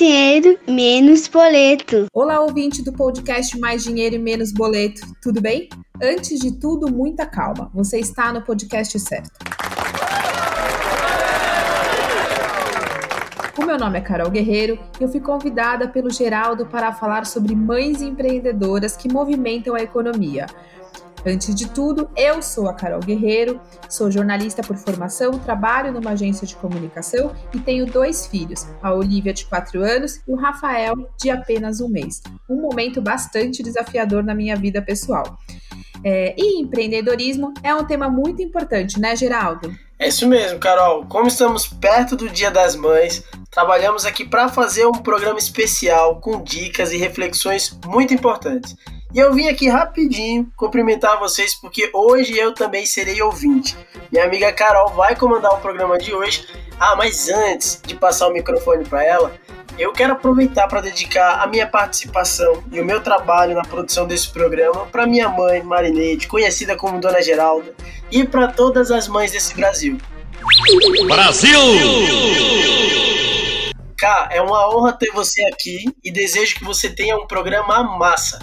dinheiro, menos boleto. Olá, ouvinte do podcast Mais Dinheiro e Menos Boleto, tudo bem? Antes de tudo, muita calma. Você está no podcast certo. O meu nome é Carol Guerreiro e eu fui convidada pelo Geraldo para falar sobre mães empreendedoras que movimentam a economia. Antes de tudo, eu sou a Carol Guerreiro, sou jornalista por formação, trabalho numa agência de comunicação e tenho dois filhos, a Olivia, de 4 anos, e o Rafael, de apenas um mês. Um momento bastante desafiador na minha vida pessoal. É, e empreendedorismo é um tema muito importante, né, Geraldo? É isso mesmo, Carol. Como estamos perto do Dia das Mães, trabalhamos aqui para fazer um programa especial com dicas e reflexões muito importantes. E eu vim aqui rapidinho cumprimentar vocês porque hoje eu também serei ouvinte. Minha amiga Carol vai comandar o programa de hoje. Ah, mas antes de passar o microfone para ela, eu quero aproveitar para dedicar a minha participação e o meu trabalho na produção desse programa para minha mãe, Marineide, conhecida como Dona Geralda, e para todas as mães desse Brasil. Brasil! Cá, é uma honra ter você aqui e desejo que você tenha um programa massa.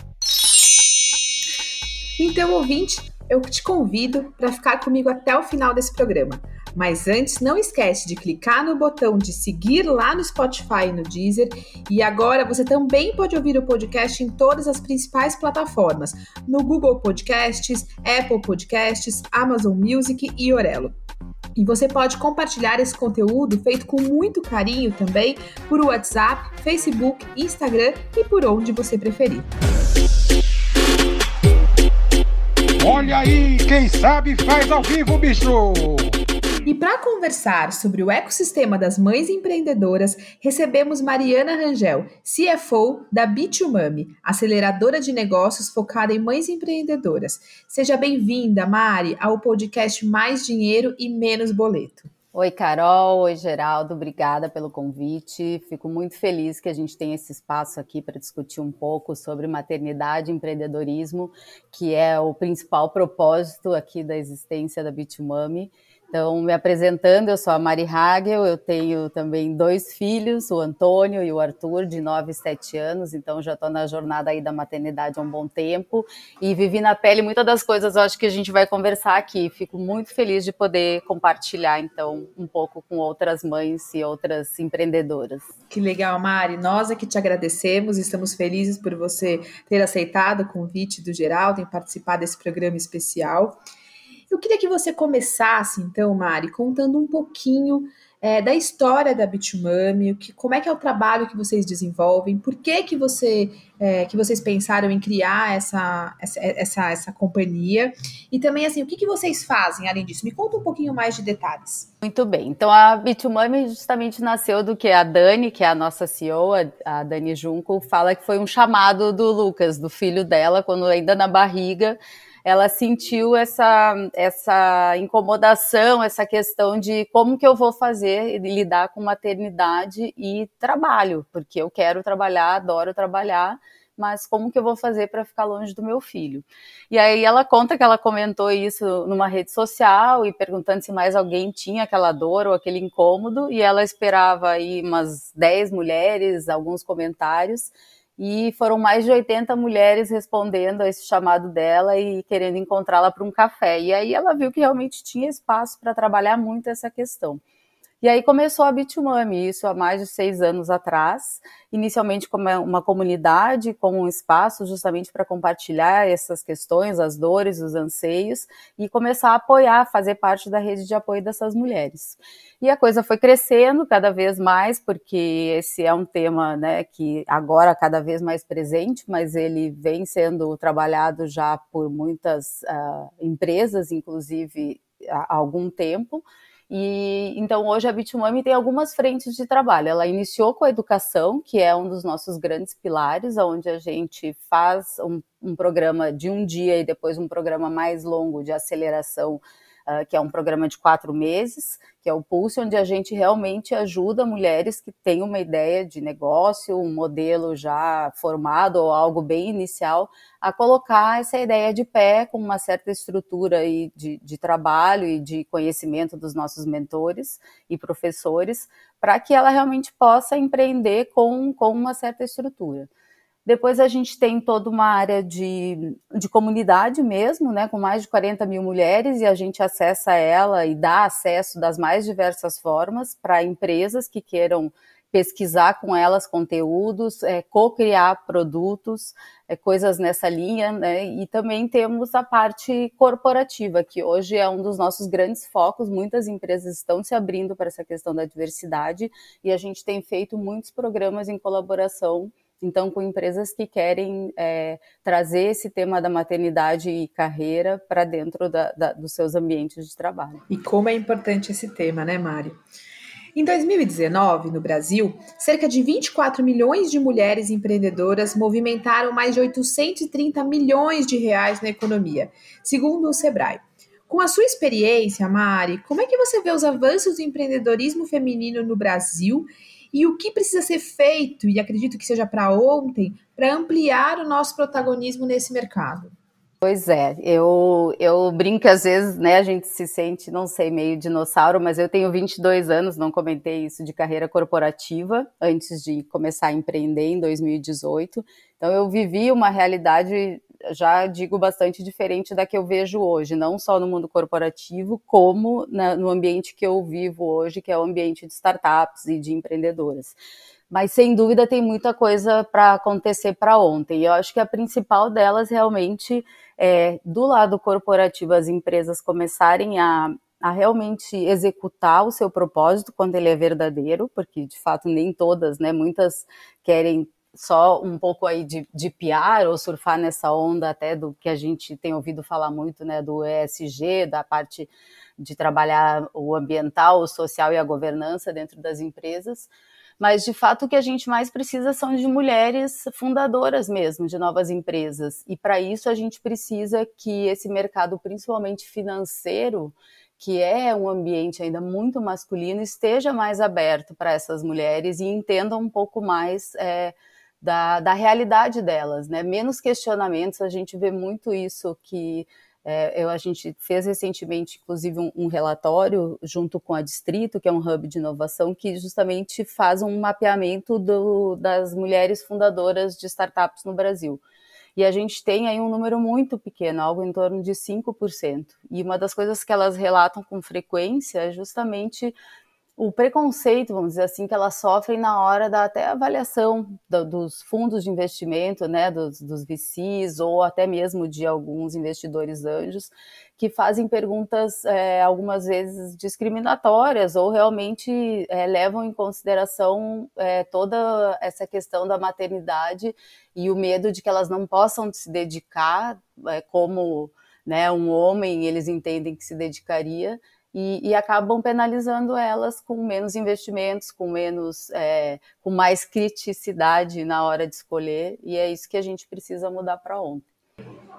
Então, ouvinte, eu te convido para ficar comigo até o final desse programa. Mas antes, não esquece de clicar no botão de seguir lá no Spotify e no Deezer. E agora você também pode ouvir o podcast em todas as principais plataformas: no Google Podcasts, Apple Podcasts, Amazon Music e Orelo. E você pode compartilhar esse conteúdo feito com muito carinho também por WhatsApp, Facebook, Instagram e por onde você preferir. Olha aí, quem sabe faz ao vivo, bicho! E para conversar sobre o ecossistema das mães empreendedoras, recebemos Mariana Rangel, CFO da Bitumami, aceleradora de negócios focada em mães empreendedoras. Seja bem-vinda, Mari, ao podcast Mais Dinheiro e Menos Boleto. Oi, Carol. Oi, Geraldo. Obrigada pelo convite. Fico muito feliz que a gente tenha esse espaço aqui para discutir um pouco sobre maternidade e empreendedorismo, que é o principal propósito aqui da existência da Bitumami. Então, me apresentando, eu sou a Mari Hagel, eu tenho também dois filhos, o Antônio e o Arthur, de 9 e 7 anos, então já estou na jornada aí da maternidade há um bom tempo e vivi na pele muitas das coisas, eu acho que a gente vai conversar aqui. Fico muito feliz de poder compartilhar, então, um pouco com outras mães e outras empreendedoras. Que legal, Mari. Nós é que te agradecemos, estamos felizes por você ter aceitado o convite do Geraldo em participar desse programa especial. Eu queria que você começasse, então, Mari, contando um pouquinho é, da história da Bitumami, que, como é que é o trabalho que vocês desenvolvem, por que que, você, é, que vocês pensaram em criar essa, essa, essa, essa companhia, e também, assim, o que, que vocês fazem além disso? Me conta um pouquinho mais de detalhes. Muito bem, então a Bitumami justamente nasceu do que a Dani, que é a nossa CEO, a, a Dani Junco, fala que foi um chamado do Lucas, do filho dela, quando ainda na barriga, ela sentiu essa, essa incomodação, essa questão de como que eu vou fazer lidar com maternidade e trabalho, porque eu quero trabalhar, adoro trabalhar, mas como que eu vou fazer para ficar longe do meu filho? E aí ela conta que ela comentou isso numa rede social e perguntando se mais alguém tinha aquela dor ou aquele incômodo, e ela esperava aí umas 10 mulheres, alguns comentários, e foram mais de 80 mulheres respondendo a esse chamado dela e querendo encontrá-la para um café. E aí ela viu que realmente tinha espaço para trabalhar muito essa questão. E aí começou a Bitumami, isso há mais de seis anos atrás, inicialmente como uma comunidade, como um espaço justamente para compartilhar essas questões, as dores, os anseios, e começar a apoiar, fazer parte da rede de apoio dessas mulheres. E a coisa foi crescendo cada vez mais, porque esse é um tema né, que agora cada vez mais presente, mas ele vem sendo trabalhado já por muitas uh, empresas, inclusive há algum tempo, e então hoje a Bitumami tem algumas frentes de trabalho. Ela iniciou com a educação, que é um dos nossos grandes pilares, onde a gente faz um, um programa de um dia e depois um programa mais longo de aceleração uh, que é um programa de quatro meses, que é o Pulse, onde a gente realmente ajuda mulheres que têm uma ideia de negócio, um modelo já formado ou algo bem inicial, a colocar essa ideia de pé com uma certa estrutura e de, de trabalho e de conhecimento dos nossos mentores e professores, para que ela realmente possa empreender com, com uma certa estrutura. Depois a gente tem toda uma área de, de comunidade mesmo, né, com mais de 40 mil mulheres, e a gente acessa ela e dá acesso das mais diversas formas para empresas que queiram pesquisar com elas conteúdos, é, co-criar produtos, é, coisas nessa linha, né? E também temos a parte corporativa, que hoje é um dos nossos grandes focos. Muitas empresas estão se abrindo para essa questão da diversidade e a gente tem feito muitos programas em colaboração então, com empresas que querem é, trazer esse tema da maternidade e carreira para dentro da, da, dos seus ambientes de trabalho. E como é importante esse tema, né, Mari? Em 2019, no Brasil, cerca de 24 milhões de mulheres empreendedoras movimentaram mais de 830 milhões de reais na economia, segundo o Sebrae. Com a sua experiência, Mari, como é que você vê os avanços do empreendedorismo feminino no Brasil e o que precisa ser feito, e acredito que seja para ontem, para ampliar o nosso protagonismo nesse mercado? Pois é, eu, eu brinco às vezes, né, a gente se sente, não sei, meio dinossauro, mas eu tenho 22 anos, não comentei isso de carreira corporativa antes de começar a empreender em 2018. Então eu vivi uma realidade já digo bastante diferente da que eu vejo hoje, não só no mundo corporativo, como na, no ambiente que eu vivo hoje, que é o ambiente de startups e de empreendedoras. Mas sem dúvida tem muita coisa para acontecer para ontem. E eu acho que a principal delas realmente é do lado corporativo as empresas começarem a a realmente executar o seu propósito quando ele é verdadeiro, porque de fato nem todas, né? Muitas querem só um pouco aí de, de PR ou surfar nessa onda até do que a gente tem ouvido falar muito, né, do ESG, da parte de trabalhar o ambiental, o social e a governança dentro das empresas. Mas, de fato, o que a gente mais precisa são de mulheres fundadoras mesmo, de novas empresas. E, para isso, a gente precisa que esse mercado, principalmente financeiro, que é um ambiente ainda muito masculino, esteja mais aberto para essas mulheres e entendam um pouco mais é, da, da realidade delas, né? Menos questionamentos, a gente vê muito isso que é, eu, a gente fez recentemente, inclusive, um, um, relatório junto com a Distrito, que é um hub de inovação, que justamente faz um mapeamento do, das mulheres fundadoras de startups no Brasil. E a gente tem aí um número muito pequeno, algo em torno de 5%. E uma das coisas que elas relatam com frequência é justamente o preconceito, vamos dizer assim, que elas sofrem na hora da até avaliação do, dos fundos de investimento, né, dos, dos VCs ou até mesmo de alguns investidores anjos, que fazem perguntas é, algumas vezes discriminatórias ou realmente é, levam em consideração é, toda essa questão da maternidade e o medo de que elas não possam se dedicar como né, um homem eles entendem que se dedicaria e, e, acabam penalizando elas com menos investimentos, com menos, é, com mais criticidade na hora de escolher, e é isso que a gente precisa mudar para ontem.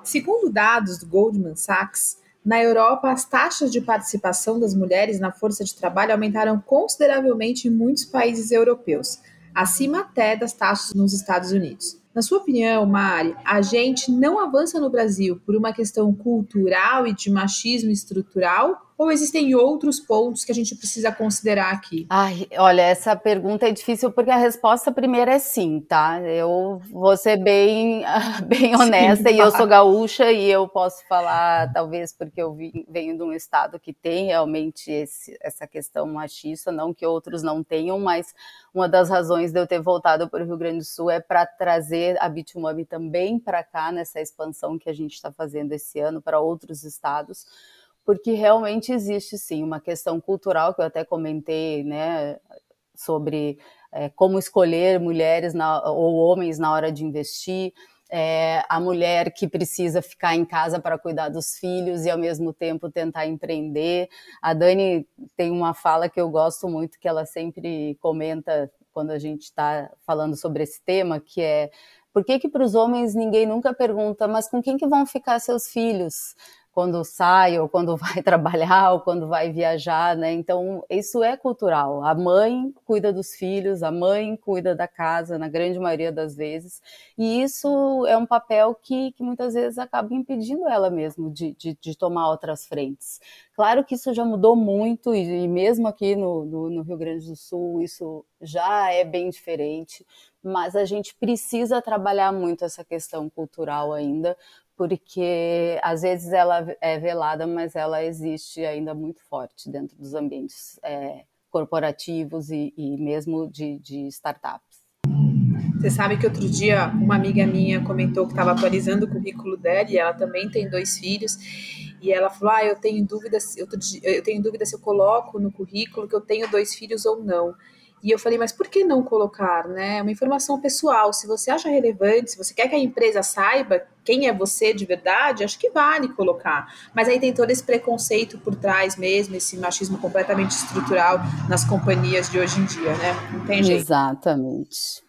Segundo dados do Goldman Sachs, na Europa, as taxas de participação das mulheres na força de trabalho aumentaram consideravelmente em muitos países europeus, acima até das taxas nos Estados Unidos. Na sua opinião, Mari, a gente não avança no Brasil por uma questão cultural e de machismo estrutural ou existem outros pontos que a gente precisa considerar aqui? Ai, olha, essa pergunta é difícil porque a resposta primeira é sim, tá? Eu vou ser bem, bem honesta sim, e eu sou gaúcha e eu posso falar, talvez porque eu venho de um estado que tem realmente esse, essa questão machista, não que outros não tenham, mas uma das razões de eu ter voltado para o Rio Grande do Sul é para trazer a Bitumami também para cá nessa expansão que a gente está fazendo esse ano para outros estados porque realmente existe sim uma questão cultural que eu até comentei, né, sobre é, como escolher mulheres na, ou homens na hora de investir. É, a mulher que precisa ficar em casa para cuidar dos filhos e ao mesmo tempo tentar empreender. A Dani tem uma fala que eu gosto muito, que ela sempre comenta quando a gente está falando sobre esse tema, que é por que que para os homens ninguém nunca pergunta, mas com quem que vão ficar seus filhos? Quando sai ou quando vai trabalhar ou quando vai viajar, né? Então, isso é cultural. A mãe cuida dos filhos, a mãe cuida da casa, na grande maioria das vezes, e isso é um papel que, que muitas vezes acaba impedindo ela mesmo de, de, de, tomar outras frentes. Claro que isso já mudou muito, e, e mesmo aqui no, no, no Rio Grande do Sul, isso já é bem diferente, mas a gente precisa trabalhar muito essa questão cultural ainda, porque às vezes ela é velada, mas ela existe ainda muito forte dentro dos ambientes é, corporativos e, e mesmo de, de, startups. Você sabe que outro dia uma amiga minha comentou que estava atualizando o currículo dela e ela também tem dois filhos e ela falou: ah, eu tenho dúvida, eu, eu tenho dúvida se eu coloco no currículo que eu tenho dois filhos ou não. E eu falei, mas por que não colocar, né? Uma informação pessoal. Se você acha relevante, se você quer que a empresa saiba quem é você de verdade, acho que vale colocar. Mas aí tem todo esse preconceito por trás mesmo, esse machismo completamente estrutural nas companhias de hoje em dia, né? Não tem jeito. Exatamente.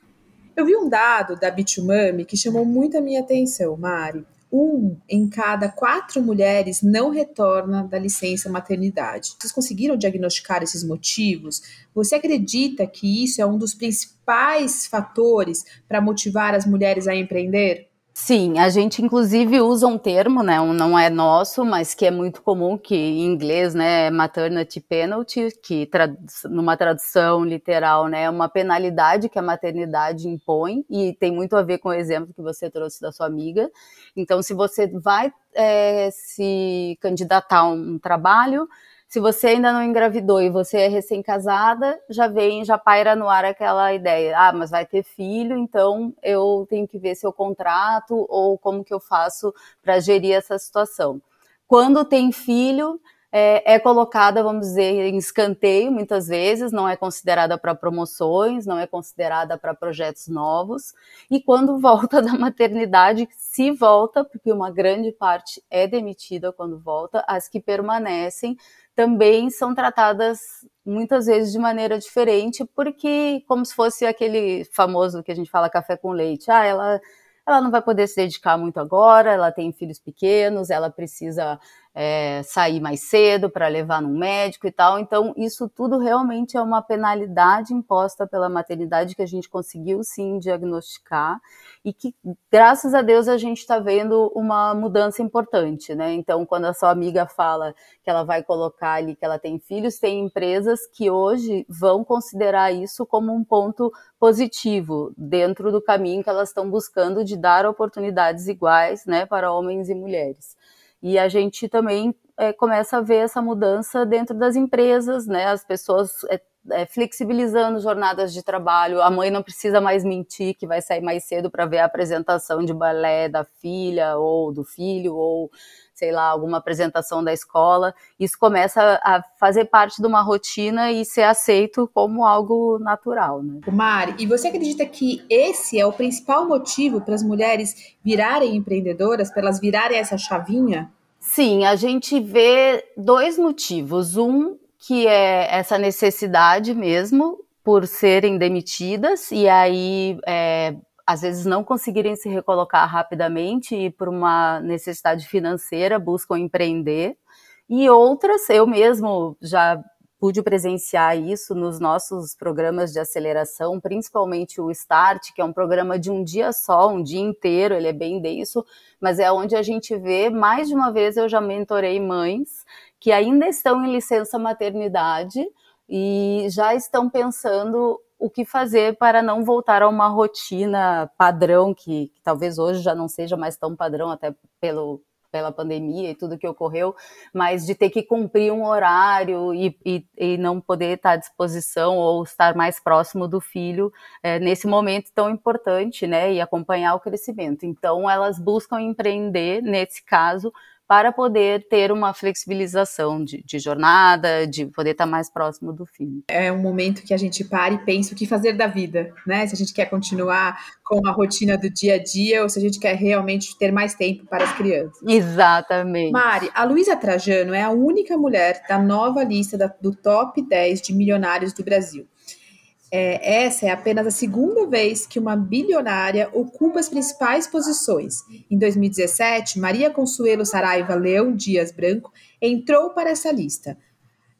Eu vi um dado da Bitumami que chamou muito a minha atenção, Mari um em cada quatro mulheres não retorna da licença maternidade. Vocês conseguiram diagnosticar esses motivos? Você acredita que isso é um dos principais fatores para motivar as mulheres a empreender? Sim, a gente inclusive usa um termo, né, um, não é nosso, mas que é muito comum, que em inglês, né, é maternity penalty, que trad numa tradução literal, né, é uma penalidade que a maternidade impõe, e tem muito a ver com o exemplo que você trouxe da sua amiga. Então, se você vai é, se candidatar a um trabalho, se você ainda não engravidou e você é recém-casada, já vem, já paira no ar aquela ideia, ah, mas vai ter filho, então eu tenho que ver se eu contrato ou como que eu faço para gerir essa situação. Quando tem filho, é, é, colocada, vamos dizer, em escanteio muitas vezes, não é considerada para promoções, não é considerada para projetos novos, e quando volta da maternidade, se volta, porque uma grande parte é demitida quando volta, as que permanecem também são tratadas muitas vezes de maneira diferente, porque como se fosse aquele famoso que a gente fala café com leite. Ah, ela, ela não vai poder se dedicar muito agora, ela tem filhos pequenos, ela precisa é, sair mais cedo para levar num médico e tal. Então, isso tudo realmente é uma penalidade imposta pela maternidade que a gente conseguiu sim diagnosticar e que, graças a Deus, a gente está vendo uma mudança importante, né? Então, quando a sua amiga fala que ela vai colocar ali que ela tem filhos, tem empresas que hoje vão considerar isso como um ponto positivo dentro do caminho que elas estão buscando de dar oportunidades iguais, né, para homens e mulheres. E a gente também é, começa a ver essa mudança dentro das empresas, né? As pessoas é, é, flexibilizando jornadas de trabalho. A mãe não precisa mais mentir que vai sair mais cedo para ver a apresentação de balé da filha ou do filho ou sei lá, alguma apresentação da escola. Isso começa a fazer parte de uma rotina e ser aceito como algo natural. Né? Mari, e você acredita que esse é o principal motivo para as mulheres virarem empreendedoras, para elas virarem essa chavinha? Sim, a gente vê dois motivos. Um, que é essa necessidade mesmo por serem demitidas e aí é, às vezes não conseguirem se recolocar rapidamente e por uma necessidade financeira buscam empreender. E outras, eu mesmo já pude presenciar isso nos nossos programas de aceleração, principalmente o Start, que é um programa de um dia só, um dia inteiro, ele é bem denso, mas é onde a gente vê, mais de uma vez eu já mentorei mães que ainda estão em licença maternidade e já estão pensando o que fazer para não voltar a uma rotina padrão, que, que, talvez hoje já não seja mais tão padrão, até pelo, pela pandemia e tudo que ocorreu, mas de ter que cumprir um horário e, e, e não poder estar à disposição ou estar mais próximo do filho é, nesse momento tão importante, né, e acompanhar o crescimento. Então, elas buscam empreender, nesse caso, para poder ter uma flexibilização de, de, jornada, de poder estar mais próximo do filho. É um momento que a gente para e pensa o que fazer da vida, né? Se a gente quer continuar com a rotina do dia a dia ou se a gente quer realmente ter mais tempo para as crianças. Exatamente. Mari, a Luísa Trajano é a única mulher da nova lista da, do top 10 de milionários do Brasil. É, essa é apenas a segunda vez que uma bilionária ocupa as principais posições. Em 2017, Maria Consuelo Saraiva Leão Dias Branco entrou para essa lista.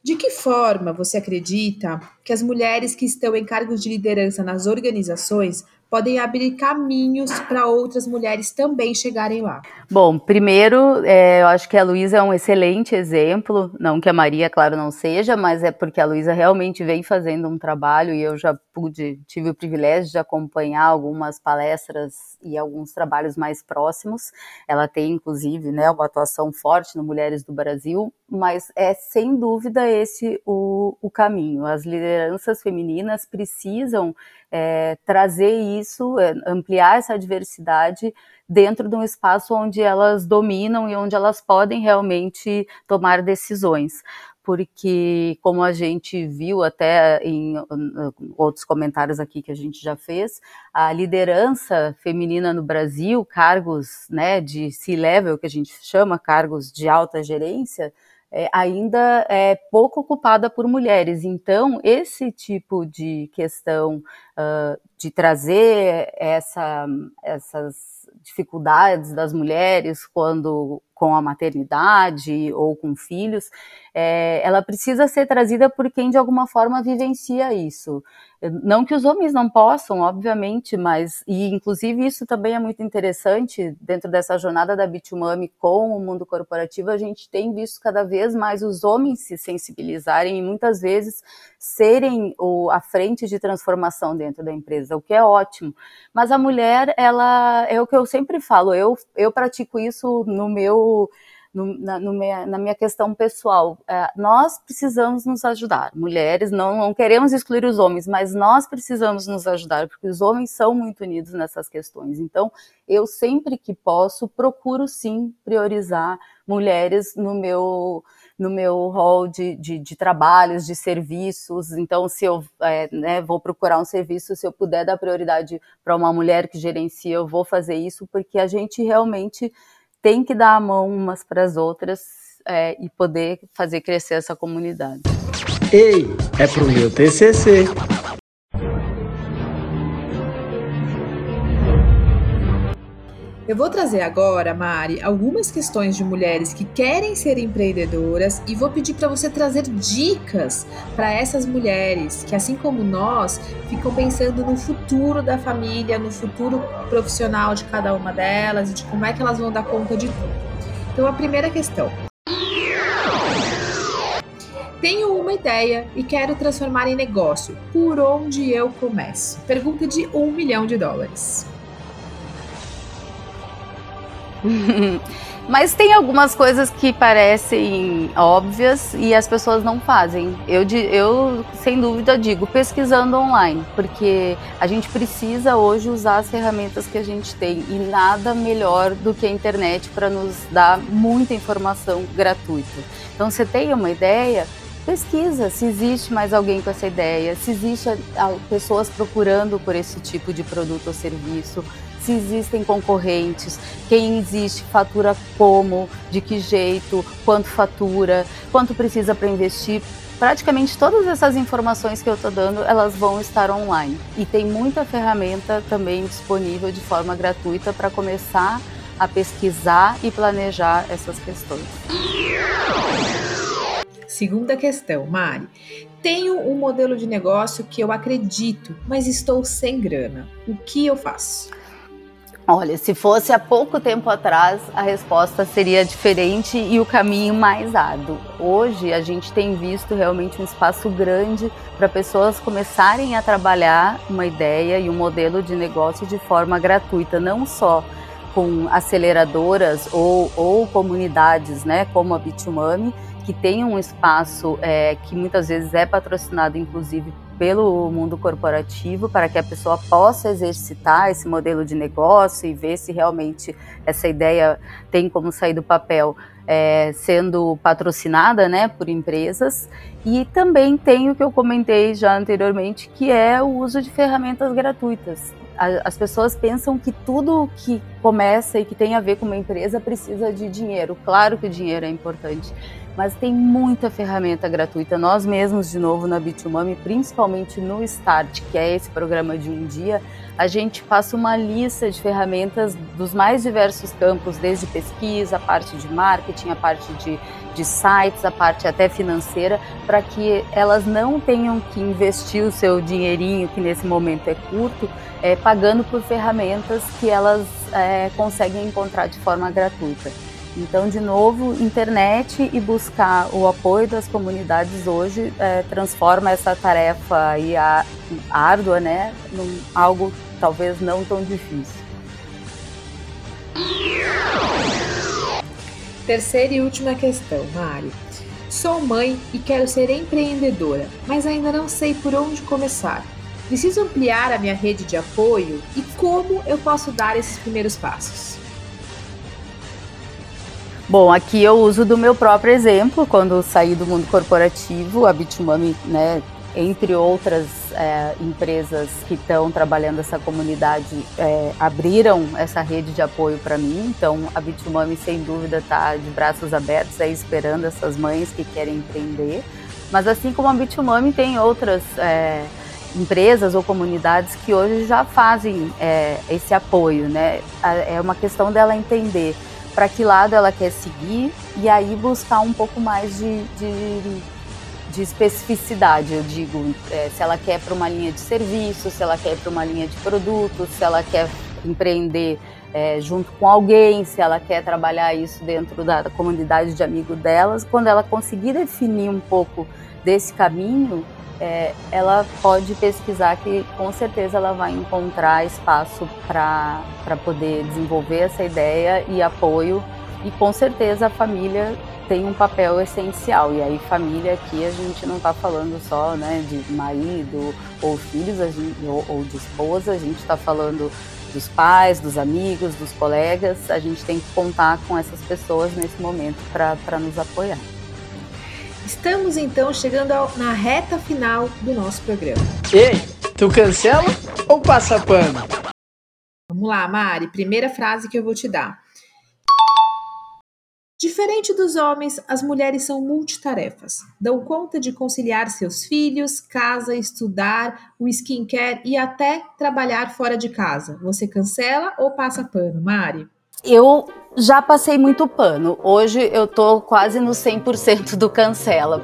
De que forma você acredita que as mulheres que estão em cargos de liderança nas organizações podem abrir caminhos para outras mulheres também chegarem lá? Bom, primeiro, é, eu acho que a Luísa é um excelente exemplo, não que a Maria, claro, não seja, mas é porque a Luísa realmente vem fazendo um trabalho e eu já pude, tive o privilégio de acompanhar algumas palestras e alguns trabalhos mais próximos. Ela tem, inclusive, né, uma atuação forte no Mulheres do Brasil, mas é sem dúvida esse o, o caminho. As lideranças femininas precisam é, trazer isso, é, ampliar essa diversidade dentro de um espaço onde elas dominam e onde elas podem realmente tomar decisões. Porque, como a gente viu até em outros comentários aqui que a gente já fez, a liderança feminina no Brasil, cargos né, de C-level, que a gente chama cargos de alta gerência, é, ainda é pouco ocupada por mulheres. Então, esse tipo de questão uh, de trazer essa, essas dificuldades das mulheres quando com a maternidade ou com filhos, é, ela precisa ser trazida por quem de alguma forma vivencia isso. Não que os homens não possam, obviamente, mas, e inclusive isso também é muito interessante, dentro dessa jornada da Bitumami com o mundo corporativo, a gente tem visto cada vez mais os homens se sensibilizarem e muitas vezes serem o, a frente de transformação dentro da empresa, o que é ótimo. Mas a mulher, ela, é o que eu sempre falo, eu, eu pratico isso no meu no, na, no minha, na, minha, questão pessoal, é, nós precisamos nos ajudar. Mulheres, não, não, queremos excluir os homens, mas nós precisamos nos ajudar, porque os homens são muito unidos nessas questões. Então, eu sempre que posso, procuro sim priorizar mulheres no meu no meu rol de, de, de trabalhos, de serviços. Então, se eu é, né, vou procurar um serviço, se eu puder dar prioridade para uma mulher que gerencia, eu vou fazer isso, porque a gente realmente tem que dar a mão umas para as outras é, e poder fazer crescer essa comunidade. Ei, é pro meu TCC. Eu vou trazer agora, Mari, algumas questões de mulheres que querem ser empreendedoras e vou pedir para você trazer dicas para essas mulheres que, assim como nós, ficam pensando no futuro da família, no futuro profissional de cada uma delas e de como é que elas vão dar conta de tudo. Então, a primeira questão: tenho uma ideia e quero transformar em negócio. Por onde eu começo? Pergunta de um milhão de dólares. Mas tem algumas coisas que parecem óbvias e as pessoas não fazem. Eu, eu, sem dúvida, digo pesquisando online, porque a gente precisa hoje usar as ferramentas que a gente tem e nada melhor do que a internet para nos dar muita informação gratuita. Então, você tem uma ideia, pesquisa se existe mais alguém com essa ideia, se existe pessoas procurando por esse tipo de produto ou serviço se existem concorrentes, quem existe, fatura como, de que jeito, quanto fatura, quanto precisa para investir. Praticamente todas essas informações que eu estou dando, elas vão estar online. E tem muita ferramenta também disponível de forma gratuita para começar a pesquisar e planejar essas questões. Segunda questão, Mari. Tenho um modelo de negócio que eu acredito, mas estou sem grana. O que eu faço? Olha, se fosse há pouco tempo atrás, a resposta seria diferente e o caminho mais árduo. Hoje, a gente tem visto realmente um espaço grande para pessoas começarem a trabalhar uma ideia e um modelo de negócio de forma gratuita, não só com aceleradoras ou, ou comunidades, né, como a Bitumami, que tem um espaço é, que muitas vezes é patrocinado, inclusive, pelo mundo corporativo, para que a pessoa possa exercitar esse modelo de negócio e ver se realmente essa ideia tem como sair do papel é, sendo patrocinada né, por empresas. E também tem o que eu comentei já anteriormente, que é o uso de ferramentas gratuitas as pessoas pensam que tudo que começa e que tem a ver com uma empresa precisa de dinheiro. Claro que o dinheiro é importante, mas tem muita ferramenta gratuita. Nós mesmos, de novo, na Bitumami, principalmente no Start, que é esse programa de um dia, a gente passa uma lista de ferramentas dos mais diversos campos, desde pesquisa, a parte de marketing, a parte de, de sites, a parte até financeira, para que elas não tenham que investir o seu dinheirinho, que nesse momento é curto, é, pagando por ferramentas que elas é, conseguem encontrar de forma gratuita. Então, de novo, internet e buscar o apoio das comunidades hoje é, transforma essa tarefa aí árdua, né, num algo talvez não tão difícil. Terceira e última questão, Mari. Sou mãe e quero ser empreendedora, mas ainda não sei por onde começar. Preciso ampliar a minha rede de apoio e como eu posso dar esses primeiros passos? Bom, aqui eu uso do meu próprio exemplo, quando saí do mundo corporativo, a Bitumami, né, entre outras é, empresas que estão trabalhando essa comunidade, é, abriram essa rede de apoio para mim. Então, a Bitumami, sem dúvida, está de braços abertos aí, esperando essas mães que querem empreender. Mas, assim como a Bitumami, tem outras é, empresas ou comunidades que hoje já fazem é, esse apoio, né? É uma questão dela entender para que lado ela quer seguir e aí buscar um pouco mais de, de de especificidade, eu digo, é, se ela quer para uma linha de serviço, se ela quer para uma linha de produtos, se ela quer empreender é, junto com alguém, se ela quer trabalhar isso dentro da, da comunidade de amigos delas, quando ela conseguir definir um pouco desse caminho, é, ela pode pesquisar que com certeza ela vai encontrar espaço para poder desenvolver essa ideia e apoio e com certeza a família tem um papel essencial. E aí, família aqui, a gente não está falando só né, de marido ou filhos gente, ou, ou de esposa, a gente está falando dos pais, dos amigos, dos colegas. A gente tem que contar com essas pessoas nesse momento para nos apoiar. Estamos então chegando ao, na reta final do nosso programa. Ei, tu cancela ou passa pano? Vamos lá, Mari. Primeira frase que eu vou te dar. Diferente dos homens, as mulheres são multitarefas. Dão conta de conciliar seus filhos, casa, estudar, o skincare e até trabalhar fora de casa. Você cancela ou passa pano, Mari? Eu já passei muito pano. Hoje eu tô quase no 100% do cancela.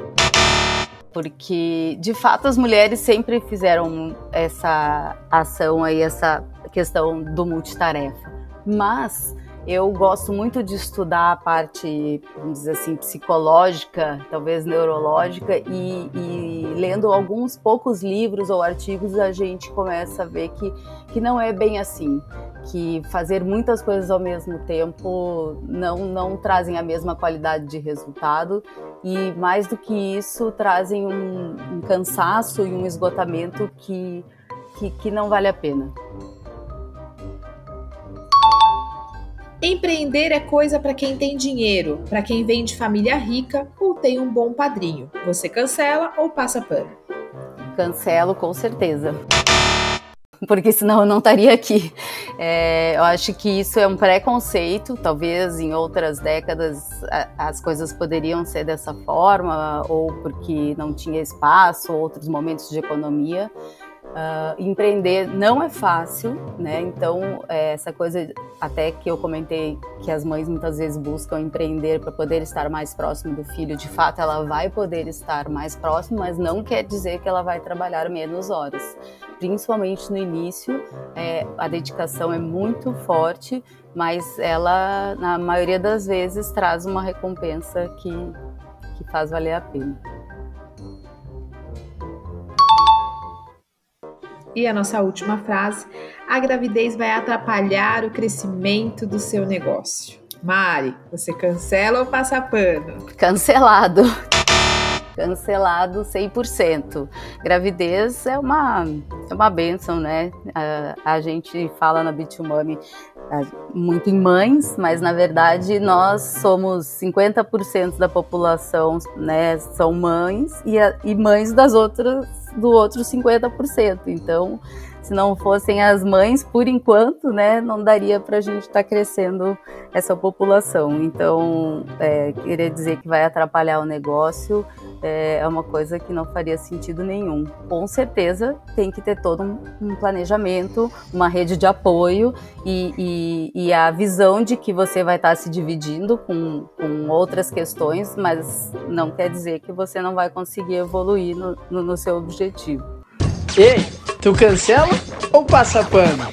Porque, de fato, as mulheres sempre fizeram essa ação aí, essa questão do multitarefa. Mas eu gosto muito de estudar a parte, vamos dizer assim, psicológica, talvez neurológica, e, e, lendo alguns poucos livros ou artigos, a gente começa a ver que, que não é bem assim, que fazer muitas coisas ao mesmo tempo não, não trazem a mesma qualidade de resultado, e mais do que isso, trazem um, um cansaço e um esgotamento que, que, que não vale a pena. Empreender é coisa para quem tem dinheiro, para quem vem de família rica ou tem um bom padrinho. Você cancela ou passa pano? Cancelo com certeza. Porque senão eu não estaria aqui. É, eu acho que isso é um preconceito. Talvez em outras décadas as coisas poderiam ser dessa forma, ou porque não tinha espaço, ou outros momentos de economia. Uh, empreender não é fácil, né? Então, é, essa coisa até que eu comentei que as mães muitas vezes buscam empreender para poder estar mais próximo do filho, de fato ela vai poder estar mais próximo, mas não quer dizer que ela vai trabalhar menos horas. Principalmente no início, é, a dedicação é muito forte, mas ela, na maioria das vezes, traz uma recompensa que, que faz valer a pena. E a nossa última frase: a gravidez vai atrapalhar o crescimento do seu negócio. Mari, você cancela ou passa pano? Cancelado. Cancelado 100%. Gravidez é uma, é uma benção, né? A, a gente fala na Bitumami muito em mães, mas na verdade nós somos 50% da população, né? São mães e, a, e mães das outras do outro 50%. Então, se não fossem as mães, por enquanto, né, não daria para a gente estar tá crescendo essa população. Então, é, querer dizer que vai atrapalhar o negócio é, é, uma coisa que não faria sentido nenhum. Com certeza tem que ter todo um, um planejamento, uma rede de apoio e, e, e, a visão de que você vai estar tá se dividindo com, com outras questões, mas não quer dizer que você não vai conseguir evoluir no, no, no seu objetivo. Ei, tu cancela ou passa pano?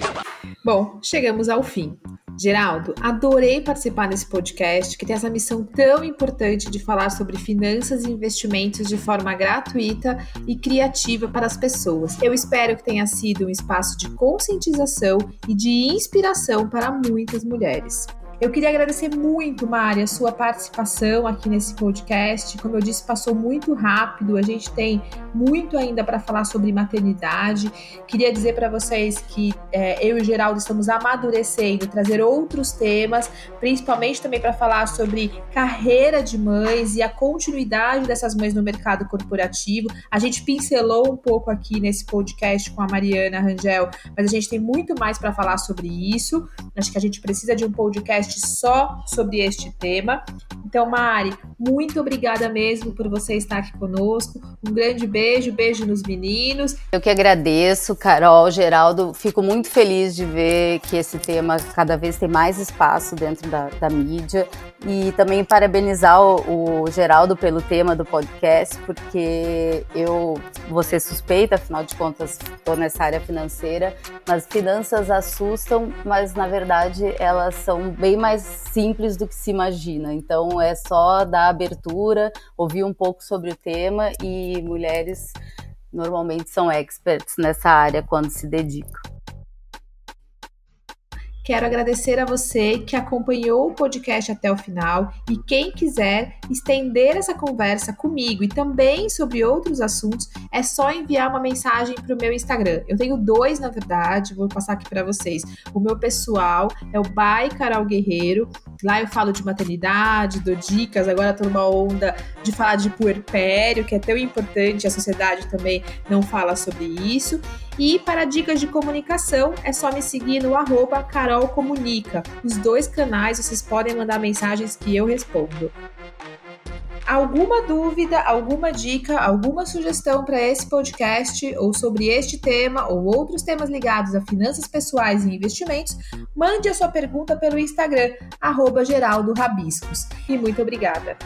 Bom, chegamos ao fim. Geraldo, adorei participar desse podcast que tem essa missão tão importante de falar sobre finanças e investimentos de forma gratuita e criativa para as pessoas. Eu espero que tenha sido um espaço de conscientização e de inspiração para muitas mulheres. Eu queria agradecer muito, Mari, a sua participação aqui nesse podcast. Como eu disse, passou muito rápido. A gente tem muito ainda para falar sobre maternidade. Queria dizer para vocês que é, eu e o Geraldo estamos amadurecendo, trazer outros temas, principalmente também para falar sobre carreira de mães e a continuidade dessas mães no mercado corporativo. A gente pincelou um pouco aqui nesse podcast com a Mariana Rangel, mas a gente tem muito mais para falar sobre isso. Acho que a gente precisa de um podcast só sobre este tema. Então, Mari, muito obrigada mesmo por você estar aqui conosco. Um grande beijo, beijo nos meninos. Eu que agradeço, Carol, Geraldo. Fico muito feliz de ver que esse tema cada vez tem mais espaço dentro da, da mídia. E também parabenizar o, o Geraldo pelo tema do podcast, porque eu vou ser suspeita, afinal de contas, estou nessa área financeira, mas finanças assustam, mas na verdade elas são bem mais simples do que se imagina. Então é só dar abertura, ouvir um pouco sobre o tema e mulheres normalmente são experts nessa área quando se dedicam. Quero agradecer a você que acompanhou o podcast até o final e quem quiser estender essa conversa comigo e também sobre outros assuntos, é só enviar uma mensagem para o meu Instagram. Eu tenho dois, na verdade, vou passar aqui para vocês. O meu pessoal é o By Carol Guerreiro. Lá eu falo de maternidade, dou dicas. Agora estou numa onda de falar de puerpério, que é tão importante, a sociedade também não fala sobre isso. E para dicas de comunicação, é só me seguir no arroba Carol Comunica. Os dois canais vocês podem mandar mensagens que eu respondo. Alguma dúvida, alguma dica, alguma sugestão para esse podcast ou sobre este tema ou outros temas ligados a finanças pessoais e investimentos, mande a sua pergunta pelo Instagram, arroba Geraldo Rabiscos. E muito obrigada!